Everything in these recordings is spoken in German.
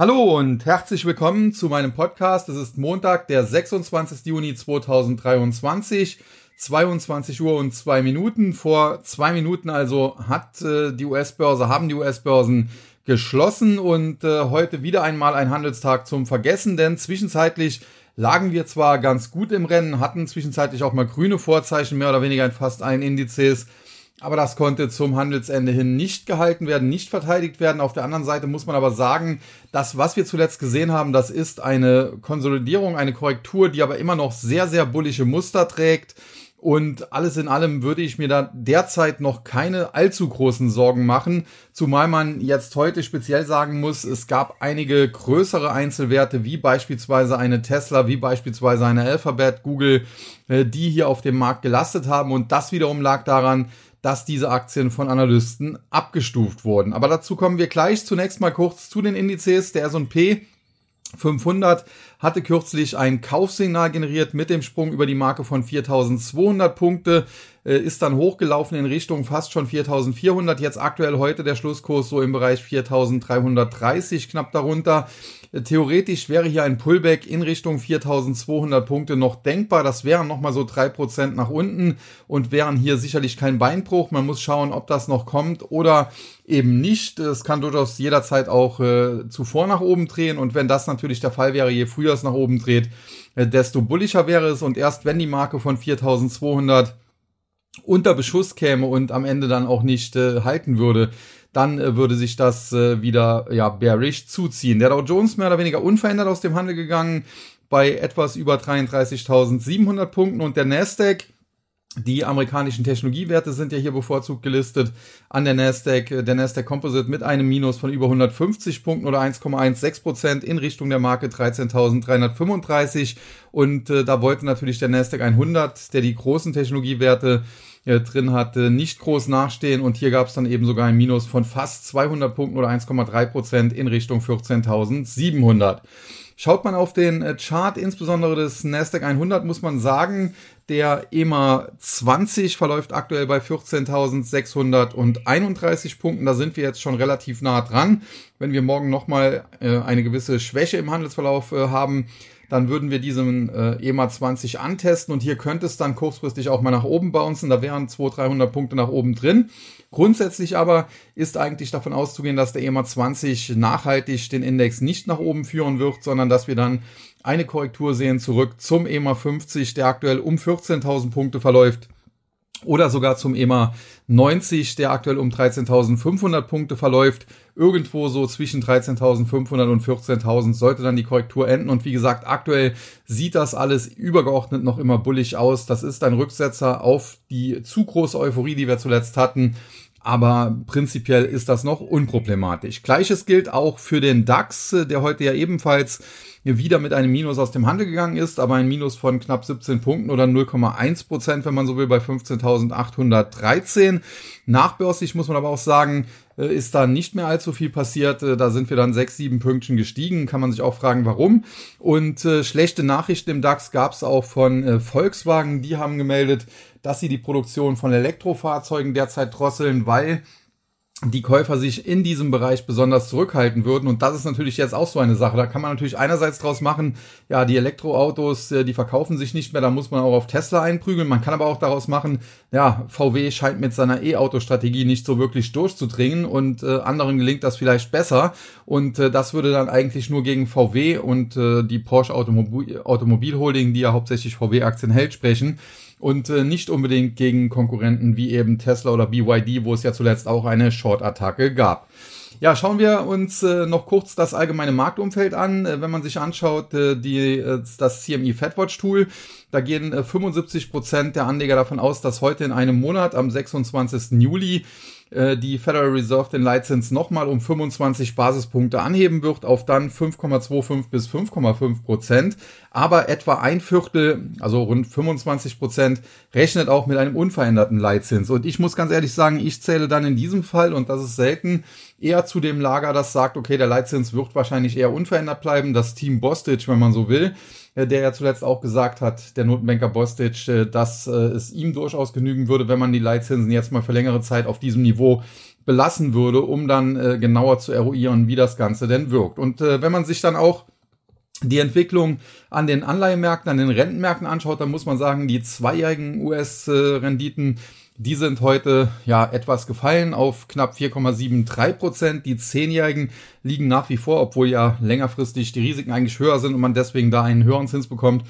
Hallo und herzlich willkommen zu meinem Podcast. Es ist Montag, der 26. Juni 2023, 22 Uhr und zwei Minuten. Vor zwei Minuten also hat äh, die US-Börse, haben die US-Börsen geschlossen und äh, heute wieder einmal ein Handelstag zum Vergessen, denn zwischenzeitlich lagen wir zwar ganz gut im Rennen, hatten zwischenzeitlich auch mal grüne Vorzeichen, mehr oder weniger in fast allen Indizes, aber das konnte zum Handelsende hin nicht gehalten werden, nicht verteidigt werden. Auf der anderen Seite muss man aber sagen, das, was wir zuletzt gesehen haben, das ist eine Konsolidierung, eine Korrektur, die aber immer noch sehr, sehr bullische Muster trägt. Und alles in allem würde ich mir da derzeit noch keine allzu großen Sorgen machen, zumal man jetzt heute speziell sagen muss, es gab einige größere Einzelwerte, wie beispielsweise eine Tesla, wie beispielsweise eine Alphabet, Google, äh, die hier auf dem Markt gelastet haben. Und das wiederum lag daran, dass diese Aktien von Analysten abgestuft wurden. Aber dazu kommen wir gleich. Zunächst mal kurz zu den Indizes. Der S&P 500 hatte kürzlich ein Kaufsignal generiert mit dem Sprung über die Marke von 4200 Punkte, äh, ist dann hochgelaufen in Richtung fast schon 4400. Jetzt aktuell heute der Schlusskurs so im Bereich 4330, knapp darunter. Theoretisch wäre hier ein Pullback in Richtung 4200 Punkte noch denkbar. Das wären nochmal so drei Prozent nach unten und wären hier sicherlich kein Beinbruch. Man muss schauen, ob das noch kommt oder eben nicht. Es kann durchaus jederzeit auch äh, zuvor nach oben drehen und wenn das natürlich der Fall wäre, je früher es nach oben dreht, äh, desto bullischer wäre es und erst wenn die Marke von 4200 unter Beschuss käme und am Ende dann auch nicht äh, halten würde, dann äh, würde sich das äh, wieder ja bearish zuziehen. Der Dow Jones mehr oder weniger unverändert aus dem Handel gegangen bei etwas über 33.700 Punkten und der Nasdaq die amerikanischen Technologiewerte sind ja hier bevorzugt gelistet an der Nasdaq, der Nasdaq Composite mit einem Minus von über 150 Punkten oder 1,16 Prozent in Richtung der Marke 13.335 und äh, da wollte natürlich der Nasdaq 100, der die großen Technologiewerte äh, drin hatte, nicht groß nachstehen und hier gab es dann eben sogar ein Minus von fast 200 Punkten oder 1,3 Prozent in Richtung 14.700. Schaut man auf den äh, Chart, insbesondere des Nasdaq 100, muss man sagen, der EMA 20 verläuft aktuell bei 14.631 Punkten. Da sind wir jetzt schon relativ nah dran. Wenn wir morgen nochmal äh, eine gewisse Schwäche im Handelsverlauf äh, haben, dann würden wir diesen äh, EMA 20 antesten und hier könnte es dann kurzfristig auch mal nach oben bouncen. Da wären 200, 300 Punkte nach oben drin. Grundsätzlich aber ist eigentlich davon auszugehen, dass der EMA 20 nachhaltig den Index nicht nach oben führen wird, sondern dass wir dann eine Korrektur sehen zurück zum EMA 50, der aktuell um 14.000 Punkte verläuft oder sogar zum EMA 90, der aktuell um 13.500 Punkte verläuft. Irgendwo so zwischen 13.500 und 14.000 sollte dann die Korrektur enden. Und wie gesagt, aktuell sieht das alles übergeordnet noch immer bullig aus. Das ist ein Rücksetzer auf die zu große Euphorie, die wir zuletzt hatten. Aber prinzipiell ist das noch unproblematisch. Gleiches gilt auch für den DAX, der heute ja ebenfalls wieder mit einem Minus aus dem Handel gegangen ist, aber ein Minus von knapp 17 Punkten oder 0,1 Prozent, wenn man so will, bei 15.813. Nachbörslich muss man aber auch sagen, ist da nicht mehr allzu viel passiert. Äh, da sind wir dann sechs, sieben Pünktchen gestiegen. Kann man sich auch fragen, warum. Und äh, schlechte Nachrichten im DAX gab es auch von äh, Volkswagen. Die haben gemeldet, dass sie die Produktion von Elektrofahrzeugen derzeit drosseln, weil die Käufer sich in diesem Bereich besonders zurückhalten würden. Und das ist natürlich jetzt auch so eine Sache. Da kann man natürlich einerseits draus machen, ja, die Elektroautos, äh, die verkaufen sich nicht mehr, da muss man auch auf Tesla einprügeln. Man kann aber auch daraus machen, ja, VW scheint mit seiner E-Auto-Strategie nicht so wirklich durchzudringen und äh, anderen gelingt das vielleicht besser. Und äh, das würde dann eigentlich nur gegen VW und äh, die Porsche Automobil, Holding, die ja hauptsächlich VW-Aktien hält, sprechen und äh, nicht unbedingt gegen Konkurrenten wie eben Tesla oder BYD, wo es ja zuletzt auch eine Short-Attacke gab. Ja, schauen wir uns äh, noch kurz das allgemeine Marktumfeld an. Äh, wenn man sich anschaut, äh, die, äh, das CME FedWatch Tool, da gehen äh, 75 Prozent der Anleger davon aus, dass heute in einem Monat am 26. Juli äh, die Federal Reserve den Leitzins nochmal um 25 Basispunkte anheben wird auf dann 5,25 bis 5,5 Prozent. Aber etwa ein Viertel, also rund 25 Prozent, rechnet auch mit einem unveränderten Leitzins. Und ich muss ganz ehrlich sagen, ich zähle dann in diesem Fall, und das ist selten, eher zu dem Lager, das sagt, okay, der Leitzins wird wahrscheinlich eher unverändert bleiben. Das Team Bostic, wenn man so will, äh, der ja zuletzt auch gesagt hat, der Notenbanker Bostic, äh, dass äh, es ihm durchaus genügen würde, wenn man die Leitzinsen jetzt mal für längere Zeit auf diesem Niveau belassen würde, um dann äh, genauer zu eruieren, wie das Ganze denn wirkt. Und äh, wenn man sich dann auch die Entwicklung an den Anleihemärkten, an den Rentenmärkten anschaut, dann muss man sagen, die zweijährigen US-Renditen, die sind heute ja etwas gefallen auf knapp 4,73 Prozent. Die zehnjährigen liegen nach wie vor, obwohl ja längerfristig die Risiken eigentlich höher sind und man deswegen da einen höheren Zins bekommt,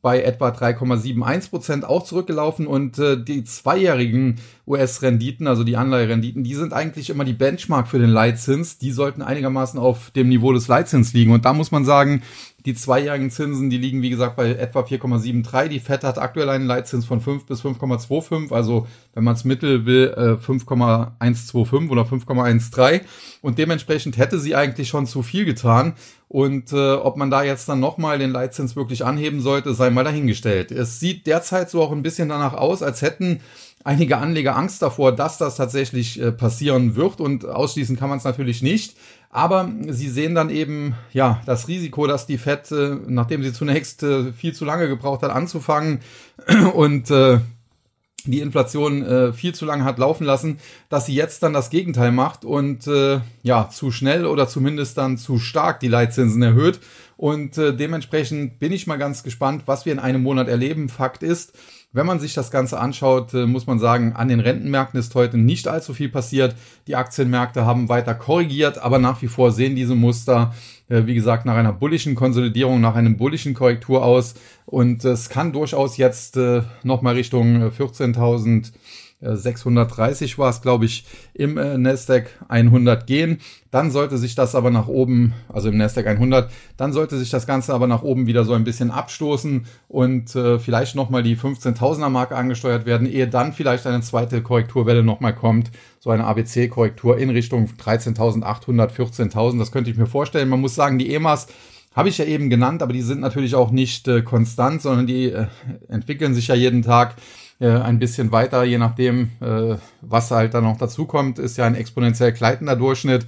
bei etwa 3,71 Prozent auch zurückgelaufen und äh, die zweijährigen US-Renditen, also die Anleiherenditen, die sind eigentlich immer die Benchmark für den Leitzins. Die sollten einigermaßen auf dem Niveau des Leitzins liegen. Und da muss man sagen, die zweijährigen Zinsen, die liegen wie gesagt bei etwa 4,73. Die FED hat aktuell einen Leitzins von 5 bis 5,25. Also wenn man es mittel will, 5,125 äh, oder 5,13. Und dementsprechend hätte sie eigentlich schon zu viel getan. Und äh, ob man da jetzt dann nochmal den Leitzins wirklich anheben sollte, sei mal dahingestellt. Es sieht derzeit so auch ein bisschen danach aus, als hätten einige Anleger Angst davor, dass das tatsächlich äh, passieren wird und ausschließen kann man es natürlich nicht. Aber sie sehen dann eben ja das Risiko, dass die Fed, äh, nachdem sie zunächst äh, viel zu lange gebraucht hat, anzufangen und äh, die Inflation viel zu lange hat laufen lassen, dass sie jetzt dann das Gegenteil macht und ja zu schnell oder zumindest dann zu stark die Leitzinsen erhöht. Und äh, dementsprechend bin ich mal ganz gespannt, was wir in einem Monat erleben. Fakt ist, wenn man sich das Ganze anschaut, äh, muss man sagen, an den Rentenmärkten ist heute nicht allzu viel passiert. Die Aktienmärkte haben weiter korrigiert, aber nach wie vor sehen diese Muster, äh, wie gesagt, nach einer bullischen Konsolidierung, nach einem bullischen Korrektur aus. Und es kann durchaus jetzt äh, nochmal Richtung 14.000 630 war es, glaube ich, im äh, Nasdaq 100 gehen. Dann sollte sich das aber nach oben, also im Nasdaq 100, dann sollte sich das Ganze aber nach oben wieder so ein bisschen abstoßen und äh, vielleicht nochmal die 15.000er Marke angesteuert werden, ehe dann vielleicht eine zweite Korrekturwelle nochmal kommt, so eine ABC-Korrektur in Richtung 13.800, 14.000. Das könnte ich mir vorstellen. Man muss sagen, die EMAs habe ich ja eben genannt, aber die sind natürlich auch nicht äh, konstant, sondern die äh, entwickeln sich ja jeden Tag äh, ein bisschen weiter, je nachdem, äh, was halt dann noch dazu kommt, ist ja ein exponentiell gleitender Durchschnitt.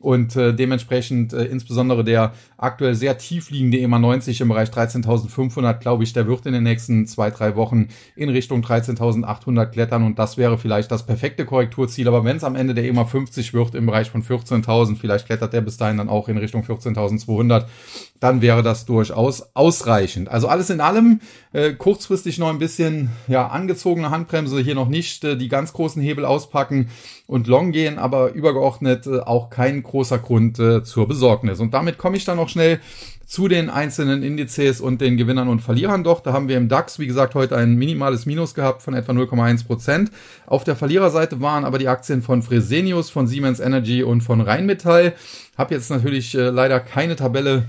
Und äh, dementsprechend äh, insbesondere der aktuell sehr tief liegende EMA 90 im Bereich 13.500, glaube ich, der wird in den nächsten zwei, drei Wochen in Richtung 13.800 klettern und das wäre vielleicht das perfekte Korrekturziel. Aber wenn es am Ende der EMA 50 wird im Bereich von 14.000, vielleicht klettert der bis dahin dann auch in Richtung 14.200, dann wäre das durchaus ausreichend. Also alles in allem äh, kurzfristig noch ein bisschen ja angezogene Handbremse, hier noch nicht äh, die ganz großen Hebel auspacken und long gehen, aber übergeordnet äh, auch kein großer Grund äh, zur Besorgnis. Und damit komme ich dann noch schnell zu den einzelnen Indizes und den Gewinnern und Verlierern doch. Da haben wir im DAX, wie gesagt, heute ein minimales Minus gehabt von etwa 0,1 Prozent. Auf der Verliererseite waren aber die Aktien von Fresenius, von Siemens Energy und von Rheinmetall. Hab jetzt natürlich äh, leider keine Tabelle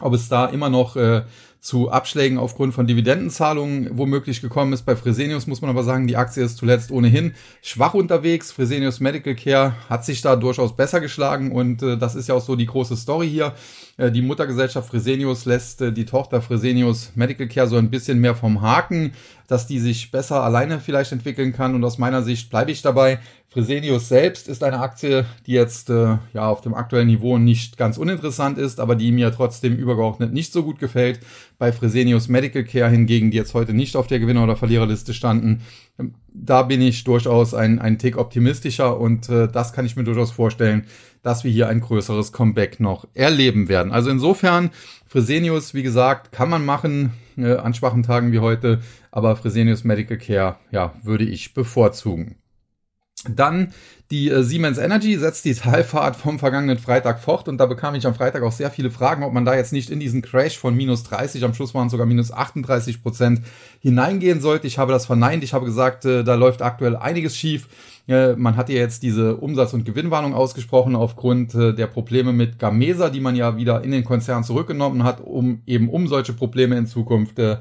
ob es da immer noch äh, zu Abschlägen aufgrund von Dividendenzahlungen womöglich gekommen ist. Bei Fresenius muss man aber sagen, die Aktie ist zuletzt ohnehin schwach unterwegs. Fresenius Medical Care hat sich da durchaus besser geschlagen und äh, das ist ja auch so die große Story hier. Äh, die Muttergesellschaft Fresenius lässt äh, die Tochter Fresenius Medical Care so ein bisschen mehr vom Haken, dass die sich besser alleine vielleicht entwickeln kann und aus meiner Sicht bleibe ich dabei. Fresenius selbst ist eine Aktie, die jetzt äh, ja auf dem aktuellen Niveau nicht ganz uninteressant ist, aber die mir trotzdem übergeordnet nicht so gut gefällt. Bei Fresenius Medical Care hingegen, die jetzt heute nicht auf der Gewinner- oder Verliererliste standen, ähm, da bin ich durchaus ein, ein Tick optimistischer und äh, das kann ich mir durchaus vorstellen, dass wir hier ein größeres Comeback noch erleben werden. Also insofern, Fresenius, wie gesagt, kann man machen äh, an schwachen Tagen wie heute, aber Fresenius Medical Care, ja, würde ich bevorzugen. Dann die äh, Siemens Energy setzt die Talfahrt vom vergangenen Freitag fort und da bekam ich am Freitag auch sehr viele Fragen, ob man da jetzt nicht in diesen Crash von minus 30, am Schluss waren es sogar minus 38 Prozent hineingehen sollte. Ich habe das verneint. Ich habe gesagt, äh, da läuft aktuell einiges schief. Äh, man hat ja jetzt diese Umsatz- und Gewinnwarnung ausgesprochen aufgrund äh, der Probleme mit Gamesa, die man ja wieder in den Konzern zurückgenommen hat, um eben um solche Probleme in Zukunft äh,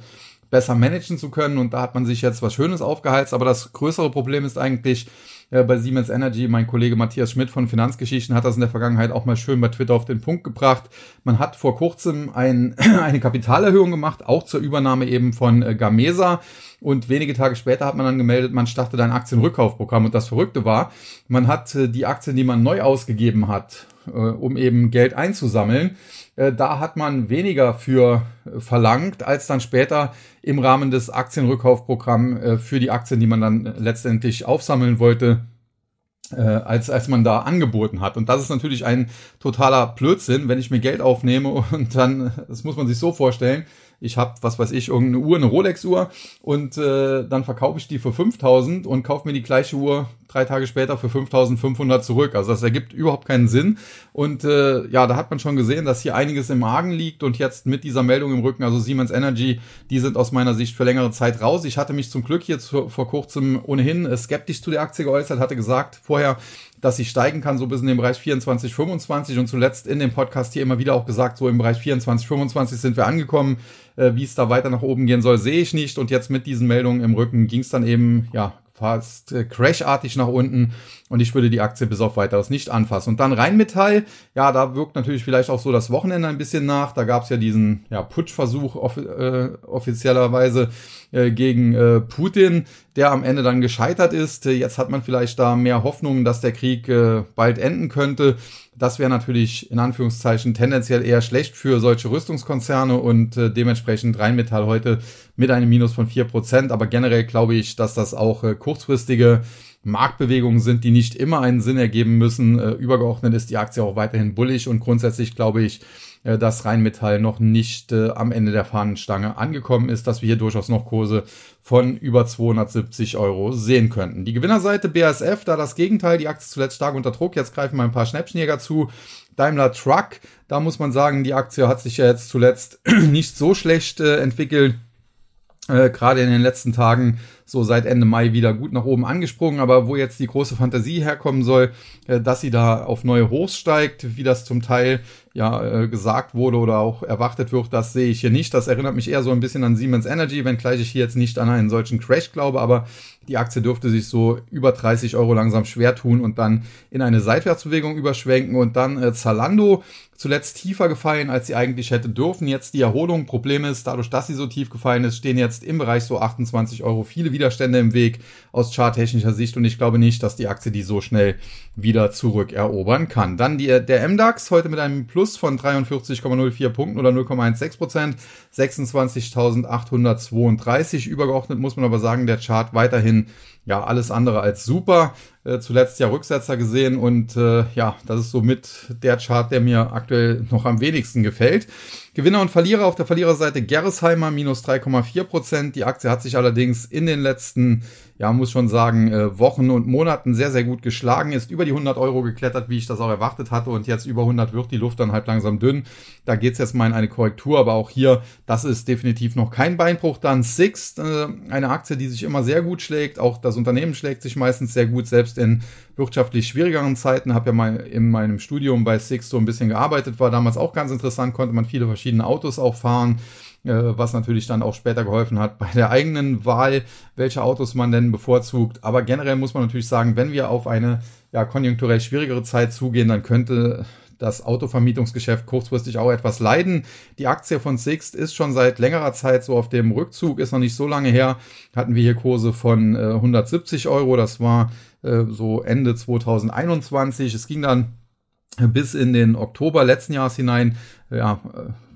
besser managen zu können. Und da hat man sich jetzt was Schönes aufgeheizt. Aber das größere Problem ist eigentlich, äh, bei Siemens Energy. Mein Kollege Matthias Schmidt von Finanzgeschichten hat das in der Vergangenheit auch mal schön bei Twitter auf den Punkt gebracht. Man hat vor kurzem ein, eine Kapitalerhöhung gemacht, auch zur Übernahme eben von äh, Gamesa. Und wenige Tage später hat man dann gemeldet, man startet ein Aktienrückkaufprogramm. Und das Verrückte war, man hat äh, die Aktien, die man neu ausgegeben hat, um eben Geld einzusammeln, da hat man weniger für äh, verlangt, als dann später im Rahmen des Aktienrückkaufprogramms äh, für die Aktien, die man dann letztendlich aufsammeln wollte, äh, als, als man da angeboten hat. Und das ist natürlich ein totaler Blödsinn, wenn ich mir Geld aufnehme und dann, das muss man sich so vorstellen, ich habe, was weiß ich, irgendeine Uhr, eine Rolex-Uhr und äh, dann verkaufe ich die für 5000 und kaufe mir die gleiche Uhr drei Tage später für 5500 zurück. Also das ergibt überhaupt keinen Sinn. Und äh, ja, da hat man schon gesehen, dass hier einiges im Argen liegt und jetzt mit dieser Meldung im Rücken, also Siemens Energy, die sind aus meiner Sicht für längere Zeit raus. Ich hatte mich zum Glück jetzt vor, vor kurzem ohnehin äh, skeptisch zu der Aktie geäußert, hatte gesagt vorher, dass sie steigen kann, so bis in den Bereich 24, 25 und zuletzt in dem Podcast hier immer wieder auch gesagt, so im Bereich 24, 25 sind wir angekommen. Äh, Wie es da weiter nach oben gehen soll, sehe ich nicht. Und jetzt mit diesen Meldungen im Rücken ging es dann eben, ja, fast äh, crashartig nach unten und ich würde die Aktie bis auf weiteres nicht anfassen. Und dann Rheinmetall, ja, da wirkt natürlich vielleicht auch so das Wochenende ein bisschen nach. Da gab es ja diesen ja, Putschversuch off äh, offiziellerweise äh, gegen äh, Putin, der am Ende dann gescheitert ist. Jetzt hat man vielleicht da mehr Hoffnung, dass der Krieg äh, bald enden könnte. Das wäre natürlich in Anführungszeichen tendenziell eher schlecht für solche Rüstungskonzerne und äh, dementsprechend Rheinmetall heute mit einem Minus von vier Prozent. Aber generell glaube ich, dass das auch äh, kurzfristige Marktbewegungen sind, die nicht immer einen Sinn ergeben müssen. Äh, übergeordnet ist die Aktie auch weiterhin bullig und grundsätzlich glaube ich, dass Rheinmetall noch nicht äh, am Ende der Fahnenstange angekommen ist, dass wir hier durchaus noch Kurse von über 270 Euro sehen könnten. Die Gewinnerseite BASF, da das Gegenteil, die Aktie zuletzt stark unter Druck, jetzt greifen mal ein paar Schnäppchenjäger zu. Daimler Truck, da muss man sagen, die Aktie hat sich ja jetzt zuletzt nicht so schlecht äh, entwickelt. Äh, Gerade in den letzten Tagen so seit Ende Mai wieder gut nach oben angesprungen, aber wo jetzt die große Fantasie herkommen soll, äh, dass sie da auf neue Hochs steigt, wie das zum Teil ja äh, gesagt wurde oder auch erwartet wird, das sehe ich hier nicht. Das erinnert mich eher so ein bisschen an Siemens Energy, wenngleich ich hier jetzt nicht an einen solchen Crash glaube, aber die Aktie dürfte sich so über 30 Euro langsam schwer tun und dann in eine Seitwärtsbewegung überschwenken und dann äh, Zalando zuletzt tiefer gefallen, als sie eigentlich hätte dürfen. Jetzt die Erholung. Problem ist, dadurch, dass sie so tief gefallen ist, stehen jetzt im Bereich so 28 Euro viele Widerstände im Weg aus charttechnischer Sicht und ich glaube nicht, dass die Aktie die so schnell wieder zurückerobern kann. Dann die, der MDAX heute mit einem Plus von 43,04 Punkten oder 0,16 Prozent, 26.832. Übergeordnet muss man aber sagen, der Chart weiterhin ja alles andere als super. Äh, zuletzt ja Rücksetzer gesehen und äh, ja, das ist somit der Chart, der mir aktuell noch am wenigsten gefällt. Gewinner und Verlierer auf der Verliererseite Gerresheimer minus 3,4 Prozent. Die Aktie hat sich allerdings in den letzten, ja, muss schon sagen, äh, Wochen und Monaten sehr, sehr gut geschlagen, ist über die 100 Euro geklettert, wie ich das auch erwartet hatte und jetzt über 100 wird die Luft dann halt langsam dünn. Da geht's jetzt mal in eine Korrektur, aber auch hier, das ist definitiv noch kein Beinbruch. Dann Sixt, äh, eine Aktie, die sich immer sehr gut schlägt. Auch das Unternehmen schlägt sich meistens sehr gut, selbst in wirtschaftlich schwierigeren Zeiten. Habe ja mal in meinem Studium bei Sixt so ein bisschen gearbeitet, war damals auch ganz interessant, konnte man viele verschiedene Autos auch fahren, was natürlich dann auch später geholfen hat bei der eigenen Wahl, welche Autos man denn bevorzugt. Aber generell muss man natürlich sagen, wenn wir auf eine ja, konjunkturell schwierigere Zeit zugehen, dann könnte das Autovermietungsgeschäft kurzfristig auch etwas leiden. Die Aktie von Sixt ist schon seit längerer Zeit so auf dem Rückzug, ist noch nicht so lange her. Hatten wir hier Kurse von äh, 170 Euro, das war äh, so Ende 2021. Es ging dann bis in den Oktober letzten Jahres hinein ja,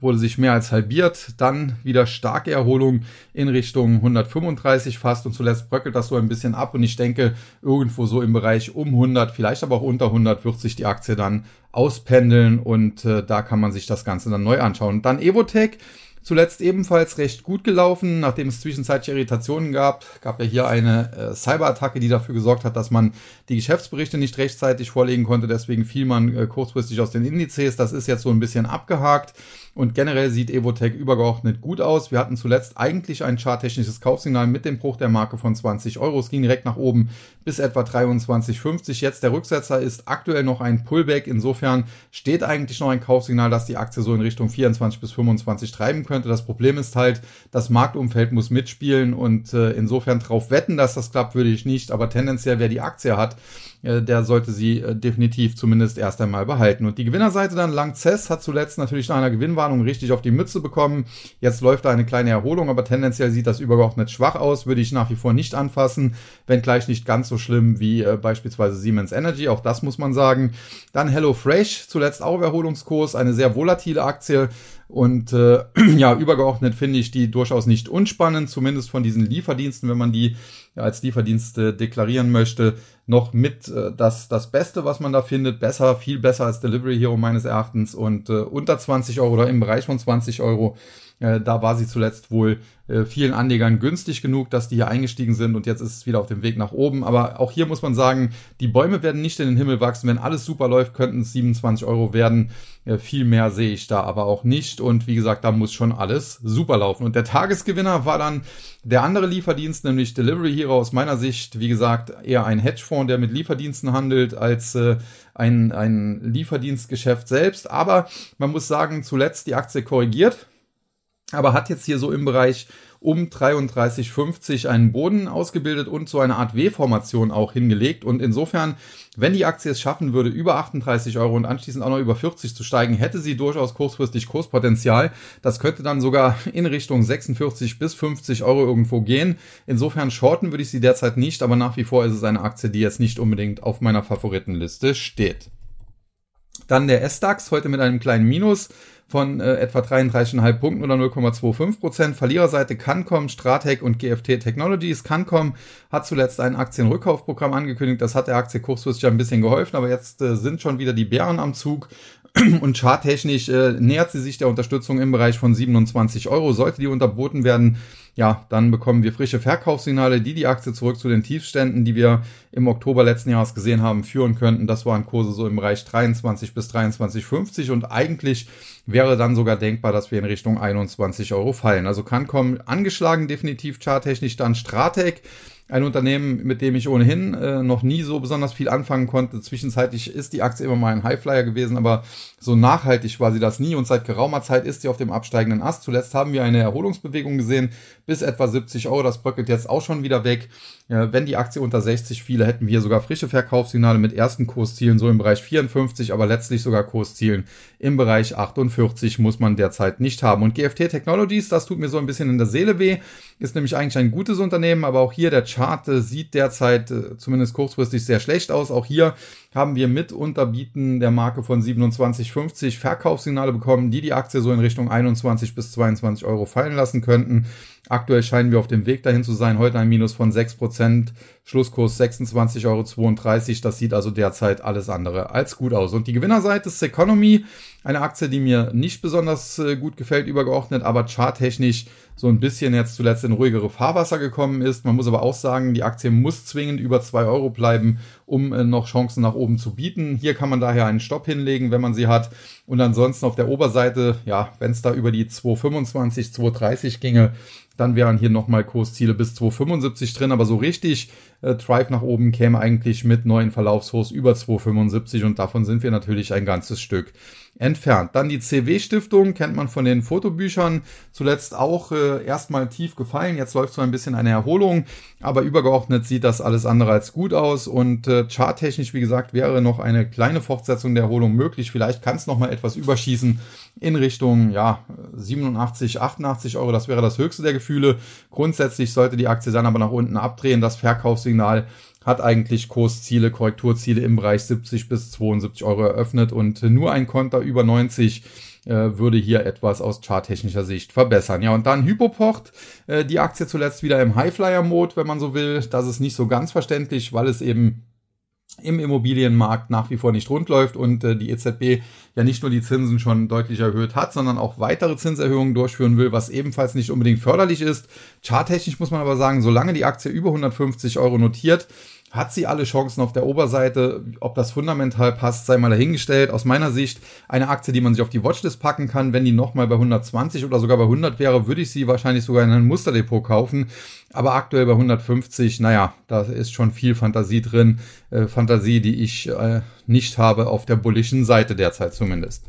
wurde sich mehr als halbiert, dann wieder starke Erholung in Richtung 135 fast und zuletzt bröckelt das so ein bisschen ab und ich denke irgendwo so im Bereich um 100, vielleicht aber auch unter 100 wird sich die Aktie dann auspendeln und äh, da kann man sich das Ganze dann neu anschauen. Dann Evotech Zuletzt ebenfalls recht gut gelaufen, nachdem es zwischenzeitlich Irritationen gab. Gab ja hier eine äh, Cyberattacke, die dafür gesorgt hat, dass man die Geschäftsberichte nicht rechtzeitig vorlegen konnte. Deswegen fiel man äh, kurzfristig aus den Indizes. Das ist jetzt so ein bisschen abgehakt. Und generell sieht Evotech übergeordnet gut aus. Wir hatten zuletzt eigentlich ein charttechnisches Kaufsignal mit dem Bruch der Marke von 20 Euro. Es ging direkt nach oben bis etwa 23,50. Jetzt der Rücksetzer ist aktuell noch ein Pullback. Insofern steht eigentlich noch ein Kaufsignal, dass die Aktie so in Richtung 24 bis 25 treiben könnte. Das Problem ist halt, das Marktumfeld muss mitspielen und äh, insofern drauf wetten, dass das klappt, würde ich nicht. Aber tendenziell, wer die Aktie hat, der sollte sie äh, definitiv zumindest erst einmal behalten. Und die Gewinnerseite dann Langzess hat zuletzt natürlich nach einer Gewinnwarnung richtig auf die Mütze bekommen. Jetzt läuft da eine kleine Erholung, aber tendenziell sieht das übergeordnet schwach aus, würde ich nach wie vor nicht anfassen, wenngleich nicht ganz so schlimm wie äh, beispielsweise Siemens Energy, auch das muss man sagen. Dann HelloFresh, zuletzt auch Erholungskurs, eine sehr volatile Aktie, und äh, ja, übergeordnet finde ich die durchaus nicht unspannend, zumindest von diesen Lieferdiensten, wenn man die als Lieferdienste deklarieren möchte. noch mit äh, das, das Beste, was man da findet. Besser, viel besser als Delivery Hero meines Erachtens und äh, unter 20 Euro oder im Bereich von 20 Euro äh, da war sie zuletzt wohl äh, vielen Anlegern günstig genug, dass die hier eingestiegen sind und jetzt ist es wieder auf dem Weg nach oben. Aber auch hier muss man sagen, die Bäume werden nicht in den Himmel wachsen. Wenn alles super läuft, könnten es 27 Euro werden. Äh, viel mehr sehe ich da aber auch nicht. Und wie gesagt, da muss schon alles super laufen. Und der Tagesgewinner war dann der andere Lieferdienst, nämlich Delivery Hero aus meiner Sicht, wie gesagt, eher ein Hedgefonds, der mit Lieferdiensten handelt, als äh, ein, ein Lieferdienstgeschäft selbst. Aber man muss sagen, zuletzt die Aktie korrigiert aber hat jetzt hier so im Bereich um 33,50 einen Boden ausgebildet und so eine Art W-Formation auch hingelegt. Und insofern, wenn die Aktie es schaffen würde, über 38 Euro und anschließend auch noch über 40 zu steigen, hätte sie durchaus kurzfristig Kurspotenzial. Das könnte dann sogar in Richtung 46 bis 50 Euro irgendwo gehen. Insofern shorten würde ich sie derzeit nicht, aber nach wie vor ist es eine Aktie, die jetzt nicht unbedingt auf meiner Favoritenliste steht. Dann der S-DAX heute mit einem kleinen Minus von äh, etwa 33,5 Punkten oder 0,25 Prozent. Verliererseite Cancom, Stratec und GFT Technologies. Cancom hat zuletzt ein Aktienrückkaufprogramm angekündigt. Das hat der Aktie kurzfristig ein bisschen geholfen, aber jetzt äh, sind schon wieder die Bären am Zug. Und charttechnisch äh, nähert sie sich der Unterstützung im Bereich von 27 Euro. Sollte die unterboten werden, ja, dann bekommen wir frische Verkaufssignale, die die Aktie zurück zu den Tiefständen, die wir im Oktober letzten Jahres gesehen haben, führen könnten. Das waren Kurse so im Bereich 23 bis 23,50 und eigentlich wäre dann sogar denkbar, dass wir in Richtung 21 Euro fallen. Also kann kommen angeschlagen definitiv charttechnisch dann Stratec ein Unternehmen, mit dem ich ohnehin äh, noch nie so besonders viel anfangen konnte. Zwischenzeitlich ist die Aktie immer mal ein Highflyer gewesen, aber so nachhaltig war sie das nie und seit geraumer Zeit ist sie auf dem absteigenden Ast. Zuletzt haben wir eine Erholungsbewegung gesehen bis etwa 70 Euro. Das bröckelt jetzt auch schon wieder weg. Wenn die Aktie unter 60 fiele, hätten wir sogar frische Verkaufssignale mit ersten Kurszielen so im Bereich 54, aber letztlich sogar Kurszielen im Bereich 48 muss man derzeit nicht haben. Und GFT Technologies, das tut mir so ein bisschen in der Seele weh, ist nämlich eigentlich ein gutes Unternehmen, aber auch hier der Chart äh, sieht derzeit äh, zumindest kurzfristig sehr schlecht aus. Auch hier haben wir mit Unterbieten der Marke von 27,50 Verkaufssignale bekommen, die die Aktie so in Richtung 21 bis 22 Euro fallen lassen könnten. Aktuell scheinen wir auf dem Weg dahin zu sein. Heute ein Minus von 6%, Schlusskurs 26,32 Euro. Das sieht also derzeit alles andere als gut aus. Und die Gewinnerseite ist Economy, eine Aktie, die mir nicht besonders äh, gut gefällt, übergeordnet, aber charttechnisch so ein bisschen jetzt zuletzt in ruhigere Fahrwasser gekommen ist. Man muss aber auch sagen, die Aktie muss zwingend über 2 Euro bleiben, um äh, noch Chancen nach oben zu bieten. Hier kann man daher einen Stopp hinlegen, wenn man sie hat. Und ansonsten auf der Oberseite, ja, wenn es da über die 2,25, 2,30 ginge, dann wären hier nochmal Kursziele bis 2,75 drin, aber so richtig äh, Drive nach oben käme eigentlich mit neuen Verlaufshochs über 2,75 und davon sind wir natürlich ein ganzes Stück entfernt. Dann die CW-Stiftung, kennt man von den Fotobüchern, zuletzt auch äh, erstmal tief gefallen, jetzt läuft so ein bisschen eine Erholung, aber übergeordnet sieht das alles andere als gut aus und äh, charttechnisch, wie gesagt, wäre noch eine kleine Fortsetzung der Erholung möglich. Vielleicht kann es nochmal etwas überschießen in Richtung ja 87, 88 Euro, das wäre das höchste der Gefühle. Grundsätzlich sollte die Aktie dann aber nach unten abdrehen, das Verkaufssignal hat eigentlich Kursziele, Korrekturziele im Bereich 70 bis 72 Euro eröffnet und nur ein Konter über 90 äh, würde hier etwas aus charttechnischer Sicht verbessern. Ja, und dann Hypoport, äh, die Aktie zuletzt wieder im Highflyer-Mode, wenn man so will. Das ist nicht so ganz verständlich, weil es eben im Immobilienmarkt nach wie vor nicht rund läuft und äh, die EZB ja nicht nur die Zinsen schon deutlich erhöht hat, sondern auch weitere Zinserhöhungen durchführen will, was ebenfalls nicht unbedingt förderlich ist. Charttechnisch muss man aber sagen, solange die Aktie über 150 Euro notiert, hat sie alle Chancen auf der Oberseite. Ob das fundamental passt, sei mal dahingestellt. Aus meiner Sicht eine Aktie, die man sich auf die Watchlist packen kann. Wenn die nochmal bei 120 oder sogar bei 100 wäre, würde ich sie wahrscheinlich sogar in ein Musterdepot kaufen. Aber aktuell bei 150, naja, da ist schon viel Fantasie drin. Äh, Fantasie, die ich äh, nicht habe auf der bullischen Seite derzeit zumindest.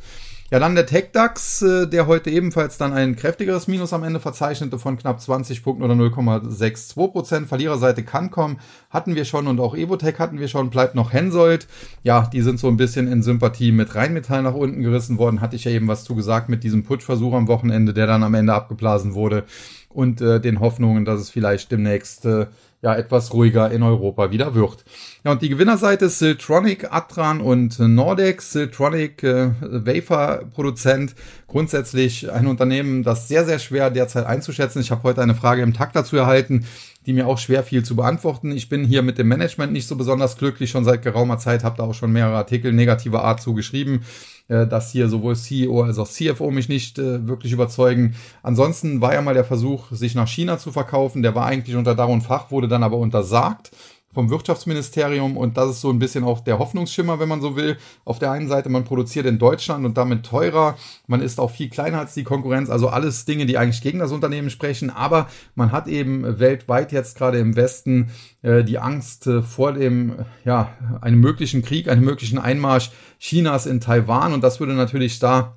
Ja, dann der TechDAX, äh, der heute ebenfalls dann ein kräftigeres Minus am Ende verzeichnete von knapp 20 Punkten oder 0,62 Prozent. Verliererseite Cancom hatten wir schon und auch Evotech hatten wir schon, bleibt noch Hensoldt. Ja, die sind so ein bisschen in Sympathie mit Rheinmetall nach unten gerissen worden. Hatte ich ja eben was zu gesagt mit diesem Putschversuch am Wochenende, der dann am Ende abgeblasen wurde und äh, den Hoffnungen, dass es vielleicht demnächst äh, ja etwas ruhiger in Europa wieder wird. Ja, und die Gewinnerseite ist Siltronic, Atran und Nordex. Siltronic, äh, Wafer-Produzent, grundsätzlich ein Unternehmen, das sehr, sehr schwer derzeit einzuschätzen. Ich habe heute eine Frage im Takt dazu erhalten, die mir auch schwer viel zu beantworten. Ich bin hier mit dem Management nicht so besonders glücklich, schon seit geraumer Zeit, habe da auch schon mehrere Artikel negativer Art zugeschrieben äh, dass hier sowohl CEO als auch CFO mich nicht äh, wirklich überzeugen. Ansonsten war ja mal der Versuch, sich nach China zu verkaufen. Der war eigentlich unter Dach und Fach, wurde dann aber untersagt vom Wirtschaftsministerium und das ist so ein bisschen auch der Hoffnungsschimmer, wenn man so will. Auf der einen Seite, man produziert in Deutschland und damit teurer, man ist auch viel kleiner als die Konkurrenz, also alles Dinge, die eigentlich gegen das Unternehmen sprechen, aber man hat eben weltweit jetzt gerade im Westen äh, die Angst äh, vor dem, ja, einem möglichen Krieg, einem möglichen Einmarsch Chinas in Taiwan. Und das würde natürlich da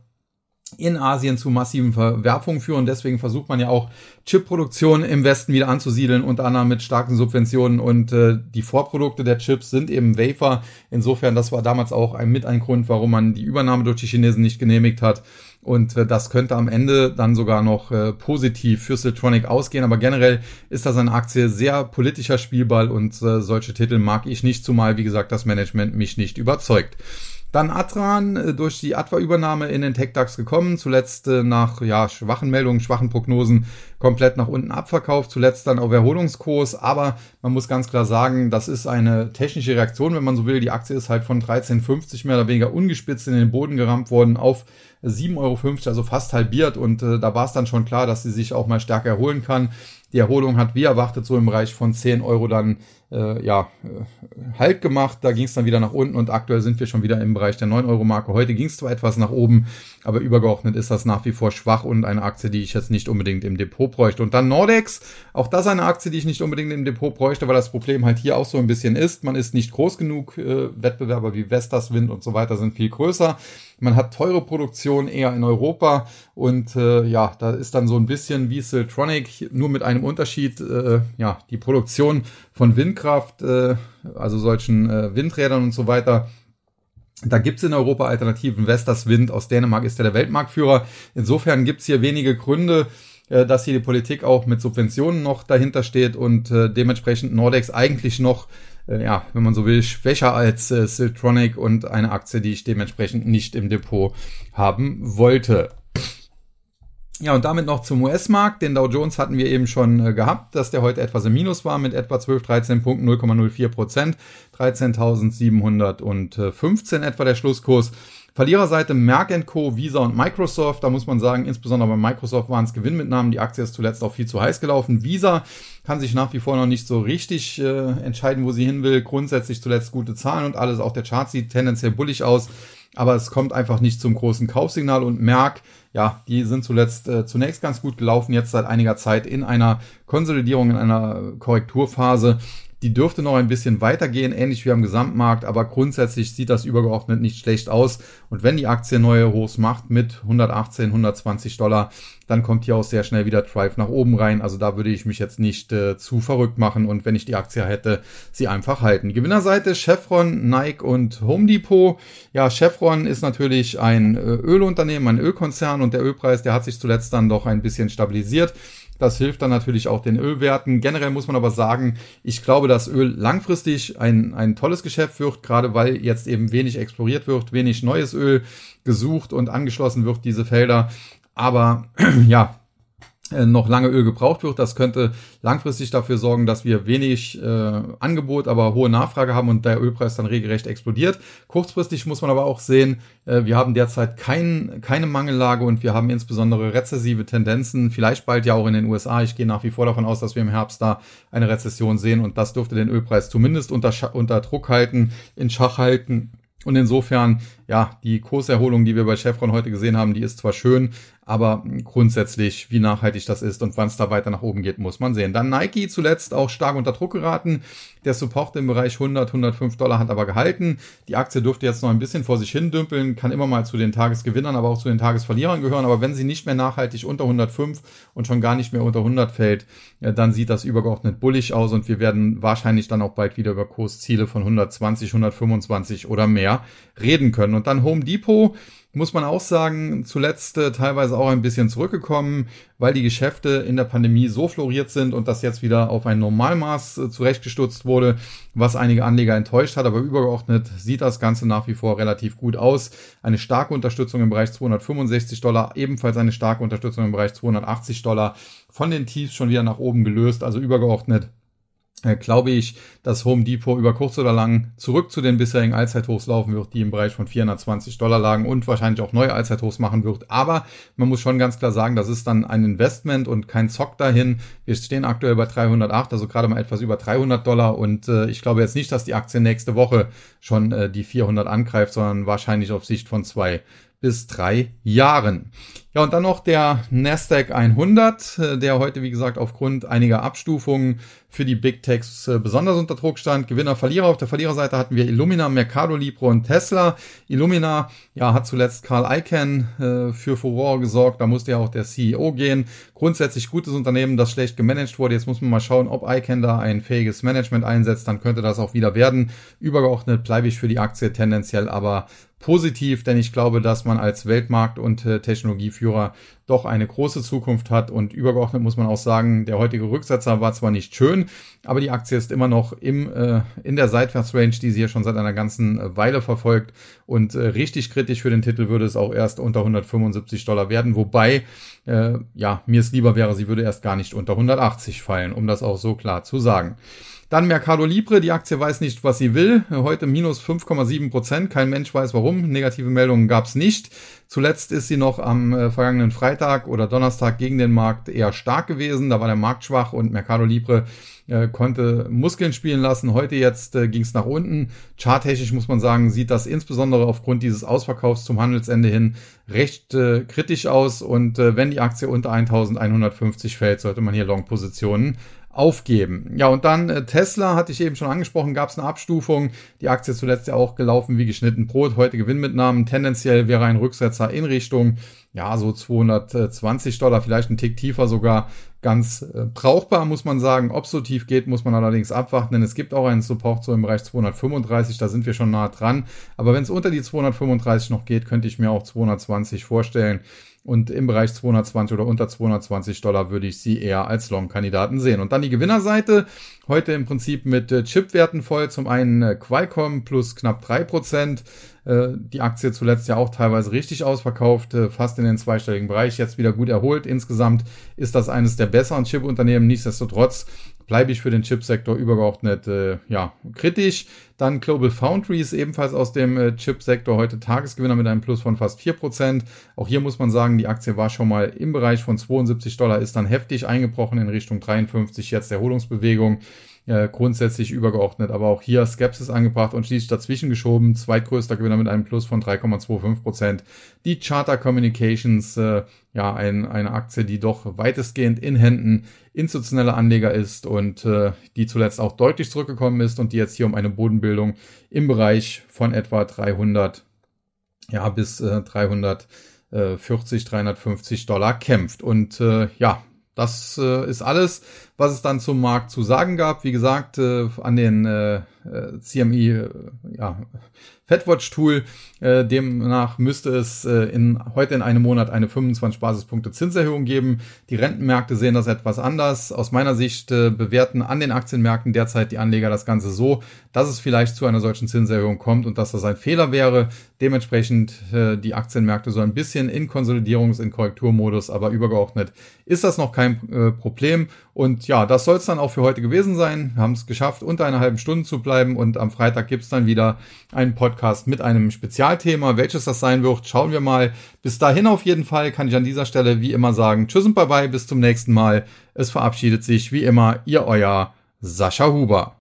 in Asien zu massiven Verwerfungen führen. Deswegen versucht man ja auch Chipproduktion im Westen wieder anzusiedeln, unter anderem mit starken Subventionen. Und äh, die Vorprodukte der Chips sind eben Wafer. Insofern, das war damals auch ein, mit ein Grund, warum man die Übernahme durch die Chinesen nicht genehmigt hat. Und äh, das könnte am Ende dann sogar noch äh, positiv für Siltronic ausgehen. Aber generell ist das eine Aktie sehr politischer Spielball und äh, solche Titel mag ich nicht, zumal, wie gesagt, das Management mich nicht überzeugt. Dann Atran äh, durch die Atwa-Übernahme in den TechDAX gekommen, zuletzt äh, nach ja, schwachen Meldungen, schwachen Prognosen komplett nach unten abverkauft, zuletzt dann auf Erholungskurs, aber man muss ganz klar sagen, das ist eine technische Reaktion, wenn man so will. Die Aktie ist halt von 13,50 mehr oder weniger ungespitzt in den Boden gerammt worden auf 7,50 Euro, also fast halbiert und äh, da war es dann schon klar, dass sie sich auch mal stärker erholen kann. Die Erholung hat wie erwartet so im Bereich von 10 Euro dann äh, ja, äh, Halt gemacht. Da ging es dann wieder nach unten und aktuell sind wir schon wieder im Bereich der 9-Euro-Marke. Heute ging es zwar etwas nach oben, aber übergeordnet ist das nach wie vor schwach und eine Aktie, die ich jetzt nicht unbedingt im Depot bräuchte. Und dann Nordex, auch das eine Aktie, die ich nicht unbedingt im Depot bräuchte, weil das Problem halt hier auch so ein bisschen ist. Man ist nicht groß genug. Äh, Wettbewerber wie Vestas, Wind und so weiter sind viel größer. Man hat teure Produktion eher in Europa und äh, ja, da ist dann so ein bisschen wie Siltronic, nur mit einem Unterschied. Äh, ja, die Produktion von Windkraft, äh, also solchen äh, Windrädern und so weiter, da gibt's in Europa Alternativen. Vestas Wind aus Dänemark ist ja der Weltmarktführer. Insofern gibt's hier wenige Gründe, äh, dass hier die Politik auch mit Subventionen noch dahinter steht und äh, dementsprechend Nordex eigentlich noch äh, ja, wenn man so will, schwächer als äh, Siltronic und eine Aktie, die ich dementsprechend nicht im Depot haben wollte. Ja, und damit noch zum US-Markt. Den Dow Jones hatten wir eben schon äh, gehabt, dass der heute etwas im Minus war mit etwa 12, 13 Punkten, 0,04 Prozent. 13.715 etwa der Schlusskurs. Verliererseite Merck Co., Visa und Microsoft. Da muss man sagen, insbesondere bei Microsoft waren es Gewinnmitnahmen. Die Aktie ist zuletzt auch viel zu heiß gelaufen. Visa kann sich nach wie vor noch nicht so richtig äh, entscheiden, wo sie hin will. Grundsätzlich zuletzt gute Zahlen und alles. Auch der Chart sieht tendenziell bullig aus. Aber es kommt einfach nicht zum großen Kaufsignal und Merck, ja, die sind zuletzt äh, zunächst ganz gut gelaufen, jetzt seit einiger Zeit in einer Konsolidierung, in einer Korrekturphase. Die dürfte noch ein bisschen weitergehen, ähnlich wie am Gesamtmarkt, aber grundsätzlich sieht das übergeordnet nicht schlecht aus. Und wenn die Aktie neue Hochs macht mit 118, 120 Dollar, dann kommt hier auch sehr schnell wieder Drive nach oben rein. Also da würde ich mich jetzt nicht äh, zu verrückt machen und wenn ich die Aktie hätte, sie einfach halten. Gewinnerseite Chevron, Nike und Home Depot. Ja, Chevron ist natürlich ein äh, Ölunternehmen, ein Ölkonzern und der Ölpreis, der hat sich zuletzt dann doch ein bisschen stabilisiert. Das hilft dann natürlich auch den Ölwerten. Generell muss man aber sagen, ich glaube, dass Öl langfristig ein, ein tolles Geschäft wird, gerade weil jetzt eben wenig exploriert wird, wenig neues Öl gesucht und angeschlossen wird, diese Felder. Aber ja, noch lange Öl gebraucht wird. Das könnte langfristig dafür sorgen, dass wir wenig äh, Angebot, aber hohe Nachfrage haben und der Ölpreis dann regelrecht explodiert. Kurzfristig muss man aber auch sehen, äh, wir haben derzeit kein, keine Mangellage und wir haben insbesondere rezessive Tendenzen, vielleicht bald ja auch in den USA. Ich gehe nach wie vor davon aus, dass wir im Herbst da eine Rezession sehen und das dürfte den Ölpreis zumindest unter, unter Druck halten, in Schach halten. Und insofern, ja, die Kurserholung, die wir bei Chevron heute gesehen haben, die ist zwar schön, aber grundsätzlich, wie nachhaltig das ist und wann es da weiter nach oben geht, muss man sehen. Dann Nike zuletzt auch stark unter Druck geraten. Der Support im Bereich 100, 105 Dollar hat aber gehalten. Die Aktie dürfte jetzt noch ein bisschen vor sich hin dümpeln, kann immer mal zu den Tagesgewinnern, aber auch zu den Tagesverlierern gehören. Aber wenn sie nicht mehr nachhaltig unter 105 und schon gar nicht mehr unter 100 fällt, dann sieht das übergeordnet bullig aus und wir werden wahrscheinlich dann auch bald wieder über Kursziele von 120, 125 oder mehr reden können. Und dann Home Depot muss man auch sagen, zuletzt äh, teilweise auch ein bisschen zurückgekommen, weil die Geschäfte in der Pandemie so floriert sind und das jetzt wieder auf ein Normalmaß äh, zurechtgestutzt wurde, was einige Anleger enttäuscht hat. Aber übergeordnet sieht das Ganze nach wie vor relativ gut aus. Eine starke Unterstützung im Bereich 265 Dollar, ebenfalls eine starke Unterstützung im Bereich 280 Dollar. Von den Tiefs schon wieder nach oben gelöst, also übergeordnet äh, glaube ich, dass Home Depot über kurz oder lang zurück zu den bisherigen Allzeithochs laufen wird, die im Bereich von 420 Dollar lagen und wahrscheinlich auch neue Allzeithochs machen wird. Aber man muss schon ganz klar sagen, das ist dann ein Investment und kein Zock dahin. Wir stehen aktuell bei 308, also gerade mal etwas über 300 Dollar und äh, ich glaube jetzt nicht, dass die Aktie nächste Woche schon äh, die 400 angreift, sondern wahrscheinlich auf Sicht von zwei bis drei Jahren. Ja, und dann noch der Nasdaq 100, äh, der heute, wie gesagt, aufgrund einiger Abstufungen für die Big Techs äh, besonders unter Druck stand. Gewinner, Verlierer. Auf der Verliererseite hatten wir Illumina, Mercado Libre und Tesla. Illumina, ja, hat zuletzt Carl Icahn äh, für Furore gesorgt. Da musste ja auch der CEO gehen. Grundsätzlich gutes Unternehmen, das schlecht gemanagt wurde. Jetzt muss man mal schauen, ob Icahn da ein fähiges Management einsetzt. Dann könnte das auch wieder werden. Übergeordnet bleibe ich für die Aktie tendenziell aber positiv, denn ich glaube, dass man als Weltmarkt- und äh, Technologieführer doch eine große Zukunft hat. Und übergeordnet muss man auch sagen, der heutige Rücksetzer war zwar nicht schön, aber die Aktie ist immer noch im, äh, in der Seitwärtsrange, die sie hier schon seit einer ganzen äh, Weile verfolgt. Und äh, richtig kritisch für den Titel würde es auch erst unter 175 Dollar werden, wobei äh, ja, mir es lieber wäre, sie würde erst gar nicht unter 180 fallen, um das auch so klar zu sagen. Dann Mercado Libre, die Aktie weiß nicht, was sie will. Heute minus 5,7 Prozent. Kein Mensch weiß warum. Negative Meldungen gab es nicht. Zuletzt ist sie noch am äh, vergangenen Freitag oder Donnerstag gegen den Markt eher stark gewesen. Da war der Markt schwach und Mercado Libre äh, konnte Muskeln spielen lassen. Heute jetzt äh, ging es nach unten. Charttechnisch muss man sagen, sieht das insbesondere aufgrund dieses Ausverkaufs zum Handelsende hin recht äh, kritisch aus. Und äh, wenn die Aktie unter 1150 fällt, sollte man hier Long-Positionen aufgeben. Ja, und dann äh, Tesla, hatte ich eben schon angesprochen, gab es eine Abstufung. Die Aktie zuletzt ja auch gelaufen wie geschnitten Brot. Heute Gewinnmitnahmen. Tendenziell wäre ein Rücksetzer in Richtung, ja, so 220 Dollar, vielleicht ein Tick tiefer sogar. Ganz äh, brauchbar, muss man sagen. Ob so tief geht, muss man allerdings abwarten, denn es gibt auch einen Support so im Bereich 235, da sind wir schon nah dran. Aber wenn es unter die 235 noch geht, könnte ich mir auch 220 vorstellen. Und im Bereich 220 oder unter 220 Dollar würde ich sie eher als Long-Kandidaten sehen. Und dann die Gewinnerseite. Heute im Prinzip mit äh, Chipwerten voll. Zum einen äh, Qualcomm plus knapp 3%. Äh, die Aktie zuletzt ja auch teilweise richtig ausverkauft, fast in den zweistelligen Bereich. Jetzt wieder gut erholt. Insgesamt ist das eines der besseren Chip-Unternehmen. Nichtsdestotrotz bleibe ich für den Chipsektor übergeordnet äh, ja, kritisch. Dann Global Foundries, ebenfalls aus dem äh, Chipsektor, heute Tagesgewinner mit einem Plus von fast 4%. Auch hier muss man sagen, die Aktie war schon mal im Bereich von 72 Dollar, ist dann heftig eingebrochen in Richtung 53, jetzt Erholungsbewegung äh, grundsätzlich übergeordnet, aber auch hier Skepsis angebracht und schließlich dazwischen geschoben. Zweitgrößter Gewinner mit einem Plus von 3,25 Prozent. Die Charter Communications, äh, ja, ein, eine Aktie, die doch weitestgehend in Händen institutioneller Anleger ist und äh, die zuletzt auch deutlich zurückgekommen ist und die jetzt hier um eine Bodenbildung im Bereich von etwa 300 ja, bis äh, 340, 350 Dollar kämpft. Und äh, ja, das äh, ist alles, was es dann zum Markt zu sagen gab. Wie gesagt, äh, an den äh, äh CMI äh, ja, FedWatch-Tool. Äh, demnach müsste es äh, in, heute in einem Monat eine 25 Basispunkte Zinserhöhung geben. Die Rentenmärkte sehen das etwas anders. Aus meiner Sicht äh, bewerten an den Aktienmärkten derzeit die Anleger das Ganze so, dass es vielleicht zu einer solchen Zinserhöhung kommt und dass das ein Fehler wäre. Dementsprechend äh, die Aktienmärkte so ein bisschen in Konsolidierungs-, in Korrekturmodus, aber übergeordnet ist das noch kein äh, Problem. Und ja, das soll es dann auch für heute gewesen sein. Wir haben es geschafft, unter einer halben Stunde zu bleiben und am Freitag gibt's dann wieder einen Podcast Podcast mit einem Spezialthema. Welches das sein wird, schauen wir mal. Bis dahin auf jeden Fall kann ich an dieser Stelle wie immer sagen, tschüss und bye bye, bis zum nächsten Mal. Es verabschiedet sich wie immer Ihr euer Sascha Huber.